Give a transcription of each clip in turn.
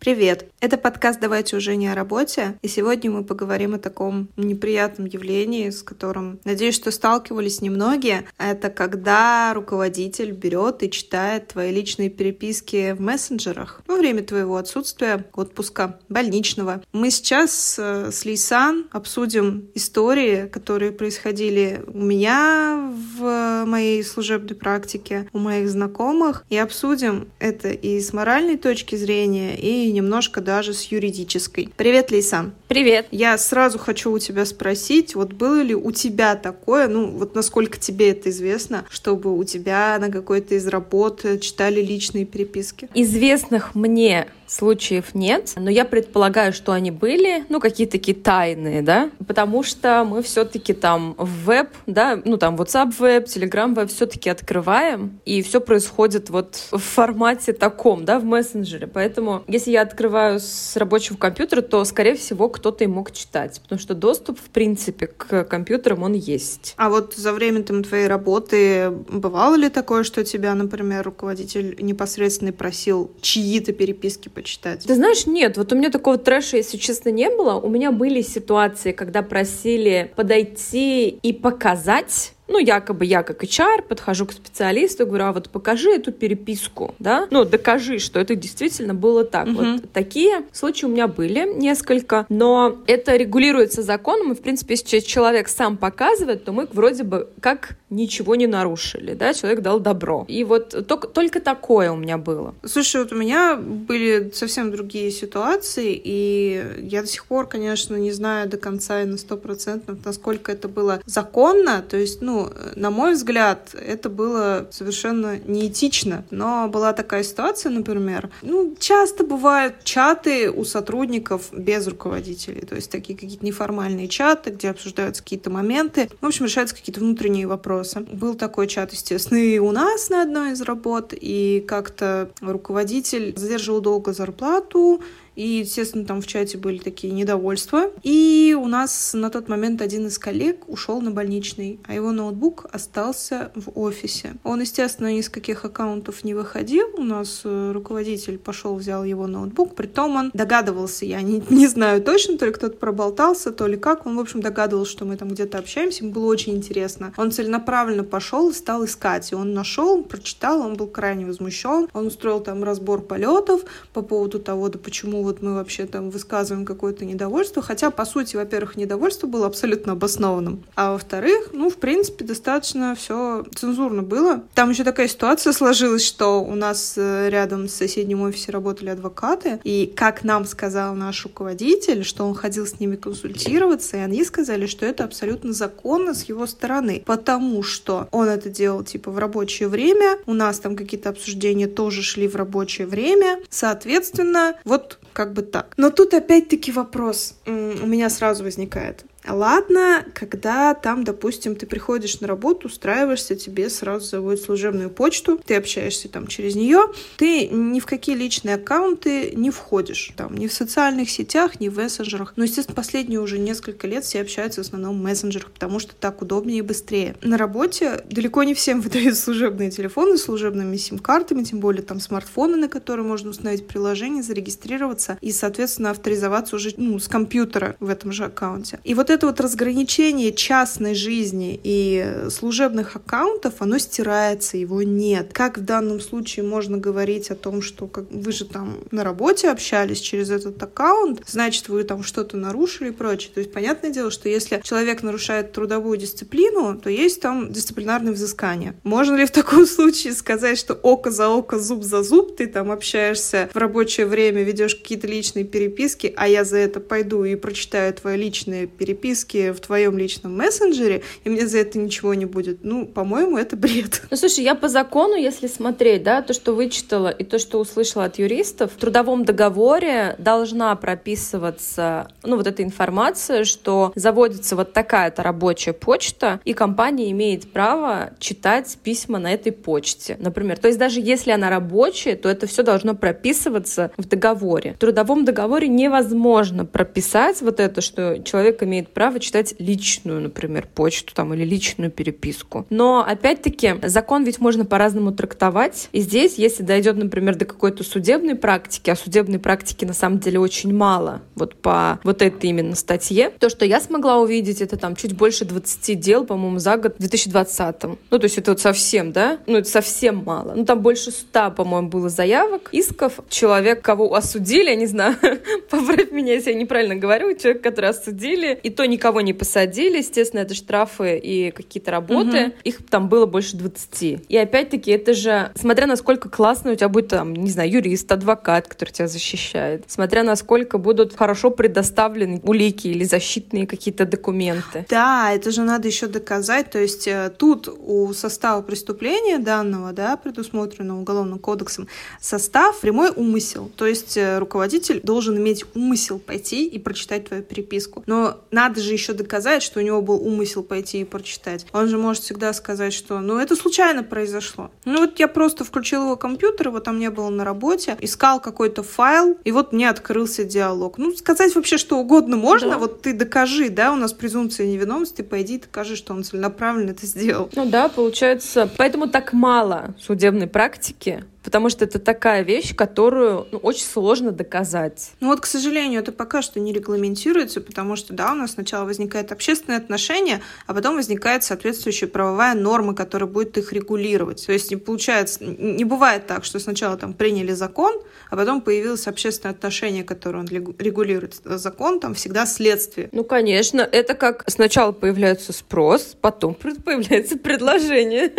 Привет! Это подкаст «Давайте уже не о работе», и сегодня мы поговорим о таком неприятном явлении, с которым, надеюсь, что сталкивались немногие. Это когда руководитель берет и читает твои личные переписки в мессенджерах во время твоего отсутствия, отпуска, больничного. Мы сейчас э, с Лейсан обсудим истории, которые происходили у меня в моей служебной практике, у моих знакомых, и обсудим это и с моральной точки зрения, и немножко даже с юридической. Привет, Лейсан. Привет. Я сразу хочу у тебя спросить, вот было ли у тебя такое, ну вот насколько тебе это известно, чтобы у тебя на какой-то из работ читали личные переписки? Известных мне случаев нет, но я предполагаю, что они были, ну, какие-то такие тайные, да, потому что мы все-таки там в веб, да, ну, там WhatsApp веб, Telegram веб все-таки открываем, и все происходит вот в формате таком, да, в мессенджере. Поэтому, если я открываю с рабочего компьютера, то, скорее всего, кто-то и мог читать, потому что доступ, в принципе, к компьютерам он есть. А вот за время там твоей работы бывало ли такое, что тебя, например, руководитель непосредственно просил чьи-то переписки почитать? Ты знаешь, нет, вот у меня такого трэша, если честно, не было. У меня были ситуации, когда просили подойти и показать ну, якобы я как HR подхожу к специалисту говорю, а вот покажи эту переписку, да, ну, докажи, что это действительно было так. Угу. Вот такие случаи у меня были несколько, но это регулируется законом, и, в принципе, если человек сам показывает, то мы вроде бы как ничего не нарушили, да, человек дал добро. И вот только, только такое у меня было. Слушай, вот у меня были совсем другие ситуации, и я до сих пор, конечно, не знаю до конца и на сто процентов, насколько это было законно, то есть, ну, на мой взгляд, это было совершенно неэтично. Но была такая ситуация, например, ну, часто бывают чаты у сотрудников без руководителей, то есть такие какие-то неформальные чаты, где обсуждаются какие-то моменты, в общем, решаются какие-то внутренние вопросы. Был такой чат, естественно, и у нас на одной из работ, и как-то руководитель задерживал долго зарплату, и, естественно, там в чате были такие недовольства. И у нас на тот момент один из коллег ушел на больничный, а его ноутбук остался в офисе. Он, естественно, ни с каких аккаунтов не выходил. У нас э, руководитель пошел, взял его ноутбук. Притом он догадывался, я не, не знаю точно, то ли кто-то проболтался, то ли как. Он, в общем, догадывался, что мы там где-то общаемся. Ему было очень интересно. Он целенаправленно пошел и стал искать. И он нашел, прочитал, он был крайне возмущен. Он устроил там разбор полетов по поводу того, да почему вот мы вообще там высказываем какое-то недовольство, хотя, по сути, во-первых, недовольство было абсолютно обоснованным, а во-вторых, ну, в принципе, достаточно все цензурно было. Там еще такая ситуация сложилась, что у нас э, рядом с соседним офисе работали адвокаты, и, как нам сказал наш руководитель, что он ходил с ними консультироваться, и они сказали, что это абсолютно законно с его стороны, потому что он это делал, типа, в рабочее время, у нас там какие-то обсуждения тоже шли в рабочее время, соответственно, вот как бы так. Но тут опять-таки вопрос у меня сразу возникает. Ладно, когда там, допустим, ты приходишь на работу, устраиваешься, тебе сразу заводят служебную почту, ты общаешься там через нее, ты ни в какие личные аккаунты не входишь, там, ни в социальных сетях, ни в мессенджерах. Но, естественно, последние уже несколько лет все общаются в основном в мессенджерах, потому что так удобнее и быстрее. На работе далеко не всем выдают служебные телефоны с служебными сим-картами, тем более там смартфоны, на которые можно установить приложение, зарегистрироваться и, соответственно, авторизоваться уже ну, с компьютера в этом же аккаунте. И вот это вот разграничение частной жизни и служебных аккаунтов, оно стирается, его нет. Как в данном случае можно говорить о том, что как, вы же там на работе общались через этот аккаунт, значит, вы там что-то нарушили и прочее. То есть, понятное дело, что если человек нарушает трудовую дисциплину, то есть там дисциплинарное взыскание. Можно ли в таком случае сказать, что око за око, зуб за зуб, ты там общаешься в рабочее время, ведешь какие-то личные переписки, а я за это пойду и прочитаю твои личные переписки, переписке в твоем личном мессенджере, и мне за это ничего не будет. Ну, по-моему, это бред. Ну, слушай, я по закону, если смотреть, да, то, что вычитала и то, что услышала от юристов, в трудовом договоре должна прописываться, ну, вот эта информация, что заводится вот такая-то рабочая почта, и компания имеет право читать письма на этой почте, например. То есть даже если она рабочая, то это все должно прописываться в договоре. В трудовом договоре невозможно прописать вот это, что человек имеет право читать личную, например, почту там или личную переписку. Но, опять-таки, закон ведь можно по-разному трактовать. И здесь, если дойдет, например, до какой-то судебной практики, а судебной практики на самом деле очень мало, вот по вот этой именно статье, то, что я смогла увидеть, это там чуть больше 20 дел, по-моему, за год в 2020. Ну, то есть это вот совсем, да? Ну, это совсем мало. Ну, там больше 100, по-моему, было заявок, исков. Человек, кого осудили, я не знаю, поправь меня, если я неправильно говорю, человек, который осудили, и то никого не посадили, естественно, это штрафы и какие-то работы, угу. их там было больше 20. И опять-таки, это же, смотря насколько классно у тебя будет там, не знаю, юрист, адвокат, который тебя защищает, смотря насколько будут хорошо предоставлены улики или защитные какие-то документы. Да, это же надо еще доказать, то есть э, тут у состава преступления данного, да, предусмотренного уголовным кодексом, состав прямой умысел, то есть э, руководитель должен иметь умысел пойти и прочитать твою переписку. Но надо же еще доказать, что у него был умысел пойти и прочитать. Он же может всегда сказать, что ну это случайно произошло. Ну вот я просто включил его компьютер, его там не было на работе, искал какой-то файл, и вот мне открылся диалог. Ну, сказать вообще что угодно можно, да. вот ты докажи, да, у нас презумпция невиновности, пойди докажи, что он целенаправленно это сделал. Ну да, получается, поэтому так мало судебной практики, потому что это такая вещь, которую ну, очень сложно доказать. Ну вот, к сожалению, это пока что не регламентируется, потому что, да, у нас сначала возникает общественное отношение, а потом возникает соответствующая правовая норма, которая будет их регулировать. То есть не получается, не бывает так, что сначала там приняли закон, а потом появилось общественное отношение, которое он регулирует. Закон там всегда следствие. Ну, конечно, это как сначала появляется спрос, потом появляется предложение.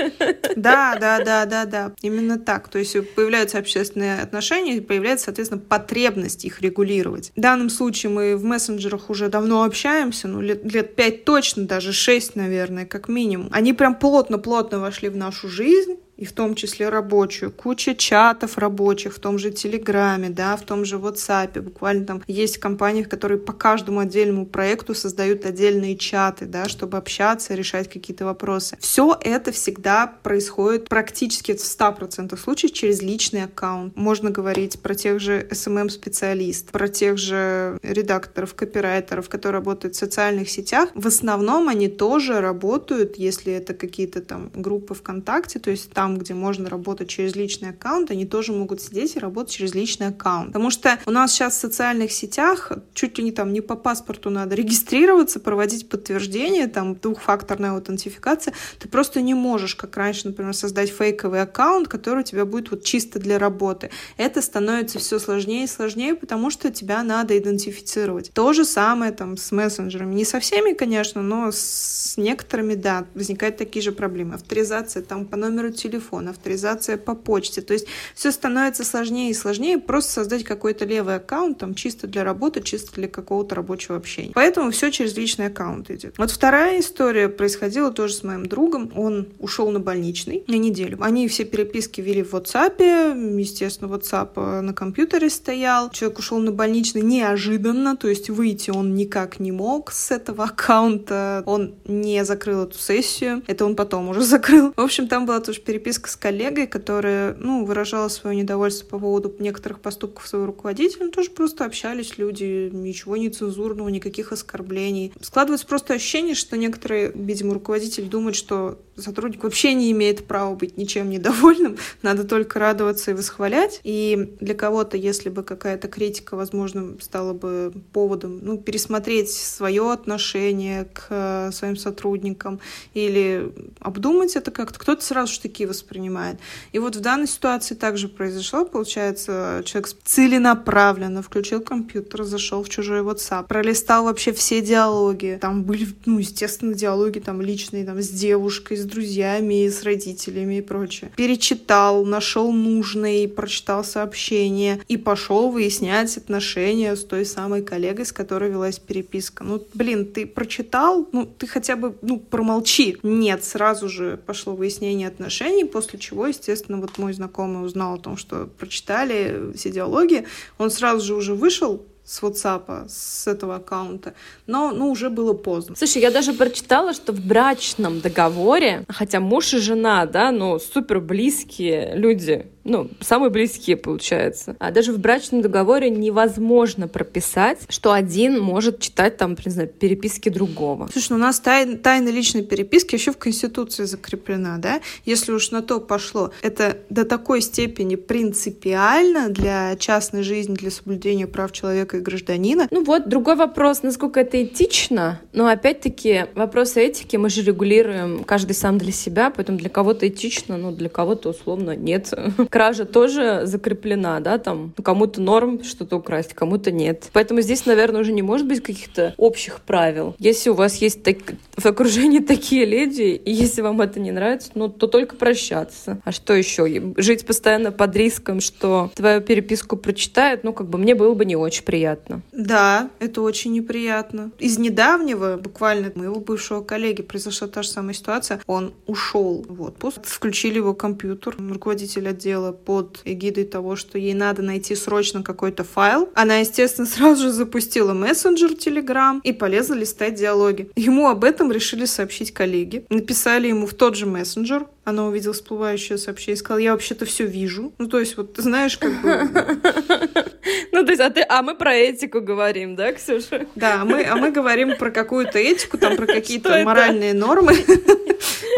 Да, да, да, да, да, именно так. То есть есть появляются общественные отношения, появляется, соответственно, потребность их регулировать. В данном случае мы в мессенджерах уже давно общаемся, ну, лет, лет 5 точно, даже 6, наверное, как минимум. Они прям плотно-плотно вошли в нашу жизнь, и в том числе рабочую, куча чатов рабочих в том же Телеграме, да, в том же WhatsApp. Буквально там есть компании, которые по каждому отдельному проекту создают отдельные чаты, да, чтобы общаться, решать какие-то вопросы. Все это всегда происходит практически в 100% случаев через личный аккаунт. Можно говорить про тех же SMM-специалистов, про тех же редакторов, копирайтеров, которые работают в социальных сетях. В основном они тоже работают, если это какие-то там группы ВКонтакте, то есть там там, где можно работать через личный аккаунт, они тоже могут сидеть и работать через личный аккаунт. Потому что у нас сейчас в социальных сетях чуть ли не там не по паспорту надо регистрироваться, проводить подтверждение, там двухфакторная аутентификация. Ты просто не можешь, как раньше, например, создать фейковый аккаунт, который у тебя будет вот чисто для работы. Это становится все сложнее и сложнее, потому что тебя надо идентифицировать. То же самое там с мессенджерами. Не со всеми, конечно, но с некоторыми, да, возникают такие же проблемы. Авторизация там по номеру телефона, телефон, авторизация по почте. То есть все становится сложнее и сложнее просто создать какой-то левый аккаунт, там чисто для работы, чисто для какого-то рабочего общения. Поэтому все через личный аккаунт идет. Вот вторая история происходила тоже с моим другом. Он ушел на больничный на неделю. Они все переписки вели в WhatsApp. Естественно, WhatsApp э, на компьютере стоял. Человек ушел на больничный неожиданно, то есть выйти он никак не мог с этого аккаунта. Он не закрыл эту сессию. Это он потом уже закрыл. В общем, там была тоже переписка переписка с коллегой, которая, ну, выражала свое недовольство по поводу некоторых поступков своего руководителя, ну, тоже просто общались люди, ничего нецензурного, никаких оскорблений. Складывается просто ощущение, что некоторые, видимо, руководители думают, что сотрудник вообще не имеет права быть ничем недовольным, надо только радоваться и восхвалять. И для кого-то, если бы какая-то критика, возможно, стала бы поводом ну, пересмотреть свое отношение к э, своим сотрудникам или обдумать это как-то, кто-то сразу же такие воспринимает. И вот в данной ситуации также произошло, получается, человек целенаправленно включил компьютер, зашел в чужой WhatsApp, пролистал вообще все диалоги. Там были, ну, естественно, диалоги там личные, там, с девушкой, с друзьями, с родителями и прочее. Перечитал, нашел нужный, прочитал сообщение и пошел выяснять отношения с той самой коллегой, с которой велась переписка. Ну, блин, ты прочитал, ну, ты хотя бы, ну, промолчи. Нет, сразу же пошло выяснение отношений, после чего, естественно, вот мой знакомый узнал о том, что прочитали все диалоги, он сразу же уже вышел с WhatsApp, с этого аккаунта, но ну, уже было поздно. Слушай, я даже прочитала, что в брачном договоре, хотя муж и жена, да, ну, супер близкие люди, ну, самые близкие, получается. А даже в брачном договоре невозможно прописать, что один может читать там, не знаю, переписки другого. Слушай, ну у нас тай, тайна личной переписки еще в Конституции закреплена, да? Если уж на то пошло, это до такой степени принципиально для частной жизни, для соблюдения прав человека и гражданина. Ну вот, другой вопрос, насколько это этично, но опять-таки вопросы этики мы же регулируем каждый сам для себя, поэтому для кого-то этично, но для кого-то условно нет. Кража тоже закреплена, да, там кому-то норм что-то украсть, кому-то нет. Поэтому здесь, наверное, уже не может быть каких-то общих правил. Если у вас есть так... в окружении такие леди, и если вам это не нравится, ну, то только прощаться. А что еще? Жить постоянно под риском, что твою переписку прочитают, ну, как бы мне было бы не очень приятно. Да, это очень неприятно. Из недавнего, буквально, моего бывшего коллеги произошла та же самая ситуация. Он ушел в отпуск, включили его компьютер, руководитель отдела под эгидой того, что ей надо найти срочно какой-то файл. Она, естественно, сразу же запустила мессенджер Telegram и полезла листать диалоги. Ему об этом решили сообщить коллеги. Написали ему в тот же мессенджер, она увидела всплывающее сообщение и сказала, я вообще-то все вижу. Ну, то есть, вот, ты знаешь, как бы... Ну, то есть, а, ты, а мы про этику говорим, да, Ксюша? Да, а мы, а мы говорим про какую-то этику, там, про какие-то моральные нормы.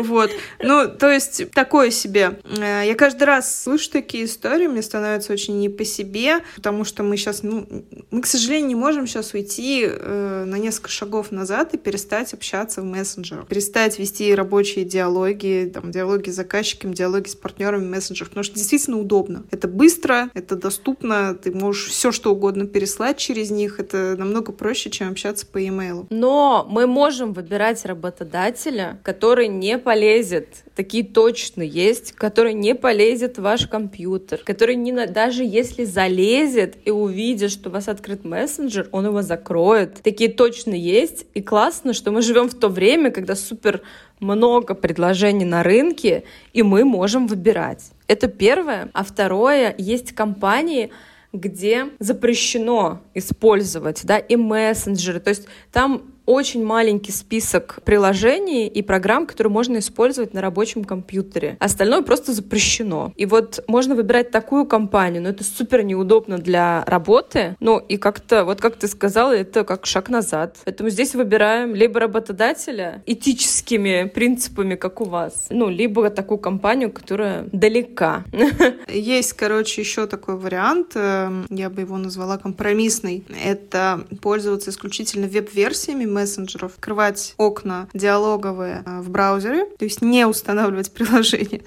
Вот. Ну, то есть, такое себе. Э, я каждый раз слышу такие истории, мне становится очень не по себе, потому что мы сейчас, ну, мы, к сожалению, не можем сейчас уйти э, на несколько шагов назад и перестать общаться в мессенджерах, перестать вести рабочие диалоги, там, диалоги с заказчиком, диалоги с партнерами в мессенджерах, потому что действительно удобно. Это быстро, это доступно, ты можешь все что угодно переслать через них, это намного проще, чем общаться по e-mail. Но мы можем выбирать работодателя, который не полезет. Такие точно есть, который не полезет в ваш компьютер, который не на... даже если залезет и увидит, что у вас открыт мессенджер, он его закроет. Такие точно есть. И классно, что мы живем в то время, когда супер много предложений на рынке, и мы можем выбирать. Это первое. А второе, есть компании, где запрещено использовать, да, и мессенджеры. То есть там очень маленький список приложений и программ, которые можно использовать на рабочем компьютере. Остальное просто запрещено. И вот можно выбирать такую компанию, но это супер неудобно для работы. Ну и как-то, вот как ты сказала, это как шаг назад. Поэтому здесь выбираем либо работодателя этическими принципами, как у вас, ну, либо такую компанию, которая далека. Есть, короче, еще такой вариант, эм, я бы его назвала компромиссный. Это пользоваться исключительно веб-версиями мессенджеров, открывать окна диалоговые э, в браузере, то есть не устанавливать приложение,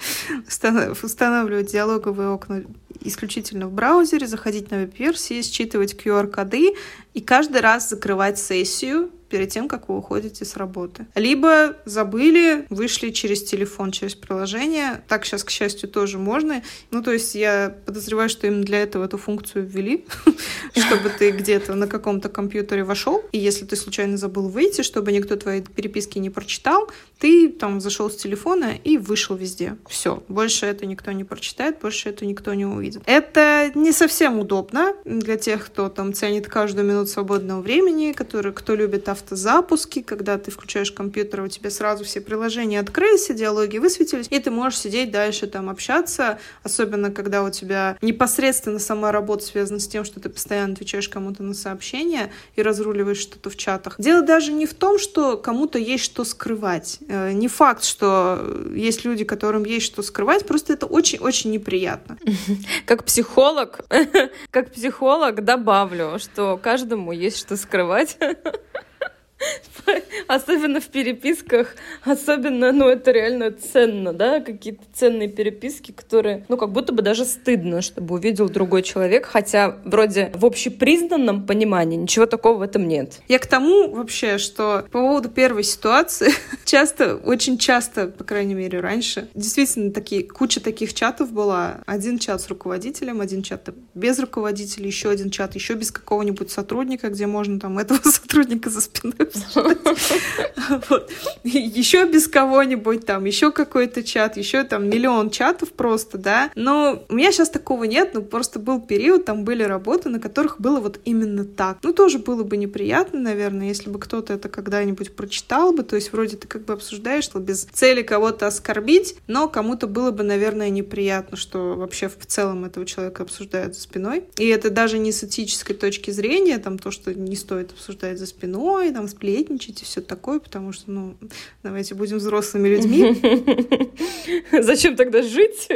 устанавливать диалоговые окна исключительно в браузере, заходить на веб-версии, считывать QR-коды и каждый раз закрывать сессию перед тем, как вы уходите с работы. Либо забыли, вышли через телефон, через приложение. Так сейчас, к счастью, тоже можно. Ну, то есть я подозреваю, что именно для этого эту функцию ввели, чтобы ты где-то на каком-то компьютере вошел, и если ты случайно забыл выйти, чтобы никто твои переписки не прочитал, ты там зашел с телефона и вышел везде. Все. Больше это никто не прочитает, больше это никто не увидит. Это не совсем удобно для тех, кто там ценит каждую минуту свободного времени, который, кто любит автозапуски, когда ты включаешь компьютер, у тебя сразу все приложения открылись, диалоги высветились, и ты можешь сидеть дальше там общаться, особенно когда у тебя непосредственно сама работа связана с тем, что ты постоянно отвечаешь кому-то на сообщения и разруливаешь что-то в чатах. Дело даже не в том, что кому-то есть что скрывать. Э, не факт, что есть люди, которым есть что скрывать, просто это очень-очень неприятно. Как психолог, как психолог добавлю, что каждому есть что скрывать. Особенно в переписках, особенно, ну, это реально ценно, да, какие-то ценные переписки, которые, ну, как будто бы даже стыдно, чтобы увидел другой человек, хотя вроде в общепризнанном понимании ничего такого в этом нет. Я к тому вообще, что по поводу первой ситуации, часто, очень часто, по крайней мере, раньше, действительно, такие, куча таких чатов была. Один чат с руководителем, один чат без руководителя, еще один чат, еще без какого-нибудь сотрудника, где можно там этого сотрудника за спиной вот. Еще без кого-нибудь там, еще какой-то чат, еще там миллион чатов просто, да. Но у меня сейчас такого нет, ну просто был период, там были работы, на которых было вот именно так. Ну тоже было бы неприятно, наверное, если бы кто-то это когда-нибудь прочитал бы, то есть вроде ты как бы обсуждаешь, что без цели кого-то оскорбить, но кому-то было бы, наверное, неприятно, что вообще в целом этого человека обсуждают за спиной. И это даже не с этической точки зрения, там то, что не стоит обсуждать за спиной, там сплетничать и все такое, потому что, ну, давайте будем взрослыми людьми. Зачем тогда жить?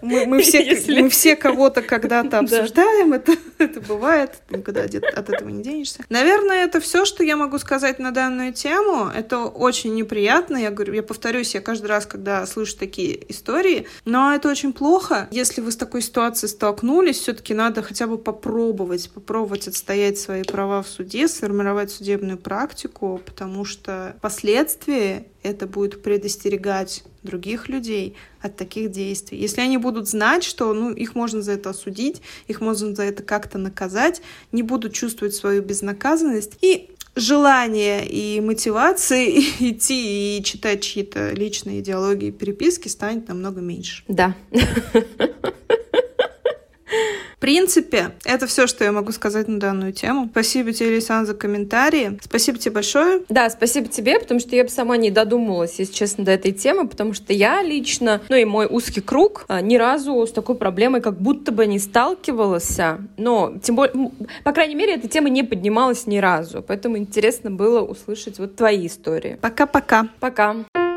Мы, мы все, Если... мы все кого-то когда-то обсуждаем, это, это бывает, никуда от этого не денешься. Наверное, это все, что я могу сказать на данную тему. Это очень неприятно, я говорю, я повторюсь, я каждый раз, когда слышу такие истории, но это очень плохо. Если вы с такой ситуацией столкнулись, все-таки надо хотя бы попробовать, попробовать отстоять свои права в суде, сформировать судебную практику, потому что впоследствии это будет предостерегать других людей от таких действий. Если они будут знать, что ну, их можно за это осудить, их можно за это как-то наказать, не будут чувствовать свою безнаказанность и желание и мотивации идти и читать чьи-то личные идеологии и переписки станет намного меньше. Да. В принципе, это все, что я могу сказать на данную тему. Спасибо тебе, Лисан, за комментарии. Спасибо тебе большое. Да, спасибо тебе, потому что я бы сама не додумалась, если честно, до этой темы, потому что я лично, ну и мой узкий круг, а, ни разу с такой проблемой как будто бы не сталкивалась. Но, тем более, по крайней мере, эта тема не поднималась ни разу. Поэтому интересно было услышать вот твои истории. Пока-пока. Пока. -пока. Пока.